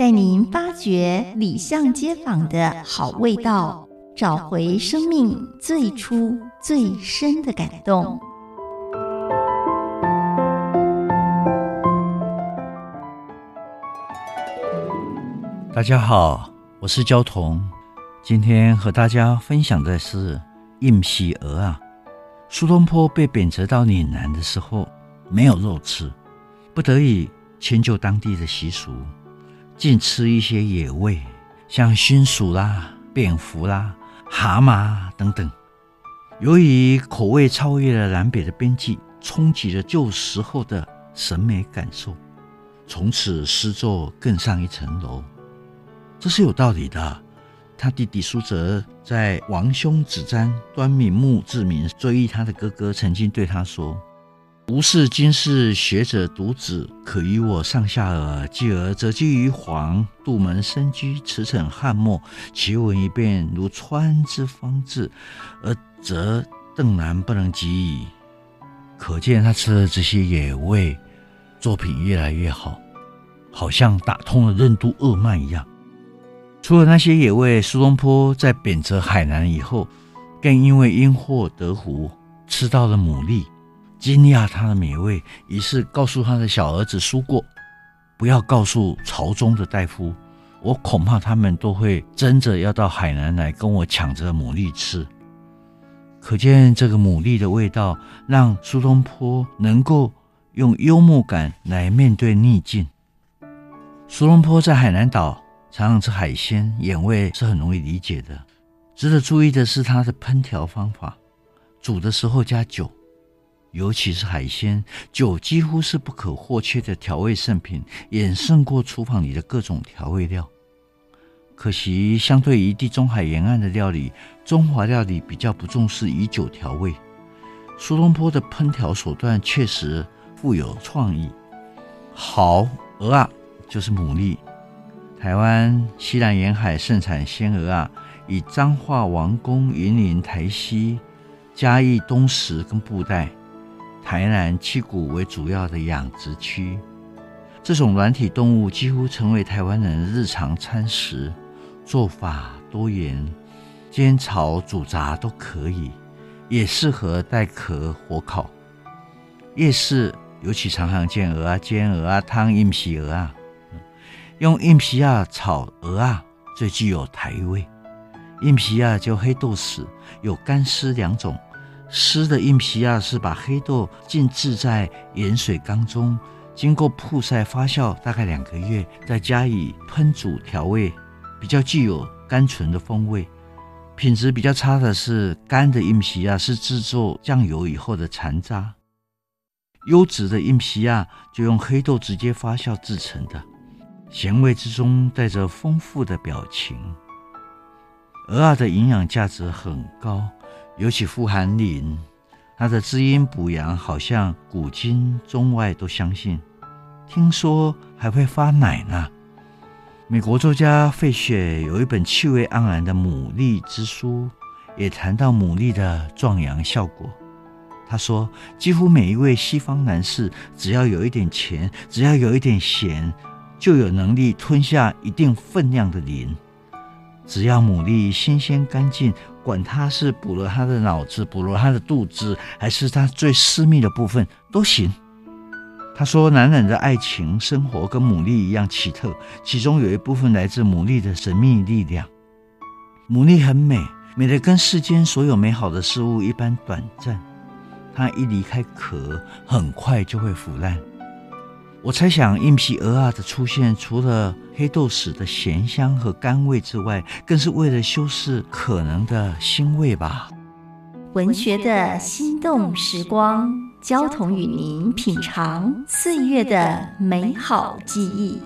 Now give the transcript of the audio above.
带您发掘里巷街坊的好味道，找回生命最初最深的感动。大家好，我是焦桐，今天和大家分享的是硬皮鹅啊。苏东坡被贬谪到岭南的时候，没有肉吃，不得已迁就当地的习俗。尽吃一些野味，像熏鼠啦、蝙蝠啦、蛤蟆等等。由于口味超越了南北的边际，冲击了旧时候的审美感受，从此诗作更上一层楼。这是有道理的。他弟弟苏辙在王兄子瞻端敏目志铭追忆他的哥哥，曾经对他说。吾是今世学者独子，可与我上下耳。继而辄居于黄，杜门深居，驰骋翰墨，奇闻一变，如川之方至，而则邓南不能及矣。可见他吃了这些野味，作品越来越好，好像打通了任督二脉一样。除了那些野味，苏东坡在贬谪海南以后，更因为因祸得福，吃到了牡蛎。惊讶他的美味，于是告诉他的小儿子苏过，不要告诉朝中的大夫，我恐怕他们都会争着要到海南来跟我抢着牡蛎吃。可见这个牡蛎的味道，让苏东坡能够用幽默感来面对逆境。苏东坡在海南岛常常吃海鲜，眼味是很容易理解的。值得注意的是他的烹调方法，煮的时候加酒。尤其是海鲜，酒几乎是不可或缺的调味圣品，远胜过厨房里的各种调味料。可惜，相对于地中海沿岸的料理，中华料理比较不重视以酒调味。苏东坡的烹调手段确实富有创意。好鹅啊就是牡蛎，台湾西南沿海盛产鲜鹅啊，以彰化王功、云林台西、嘉义东石跟布袋。台南七股为主要的养殖区，这种软体动物几乎成为台湾人的日常餐食，做法多元，煎炒煮炸都可以，也适合带壳火烤。夜市尤其常常见鹅啊煎、鹅啊汤、硬皮鹅啊，用硬皮啊炒鹅啊最具有台味。硬皮啊就黑豆豉，有干湿两种。湿的荫时仔是把黑豆浸渍在盐水缸中，经过曝晒发酵大概两个月，再加以烹煮调味，比较具有甘醇的风味。品质比较差的是干的荫时仔，是制作酱油以后的残渣。优质的荫时仔就用黑豆直接发酵制成的，咸味之中带着丰富的表情。蚵仔的营养价值很高。尤其富含磷，它的滋阴补阳，好像古今中外都相信。听说还会发奶呢。美国作家费雪有一本气味盎然的《牡蛎之书》，也谈到牡蛎的壮阳效果。他说，几乎每一位西方男士，只要有一点钱，只要有一点闲，就有能力吞下一定分量的磷。只要牡蛎新鲜干净，管它是补了它的脑子，补了它的肚子，还是它最私密的部分都行。他说，男人的爱情生活跟牡蛎一样奇特，其中有一部分来自牡蛎的神秘力量。牡蛎很美，美得跟世间所有美好的事物一般短暂。它一离开壳，很快就会腐烂。我猜想，硬皮鹅啊的出现，除了黑豆豉的咸香和甘味之外，更是为了修饰可能的腥味吧。文学的心动时光，焦桐与您品尝岁月的美好记忆。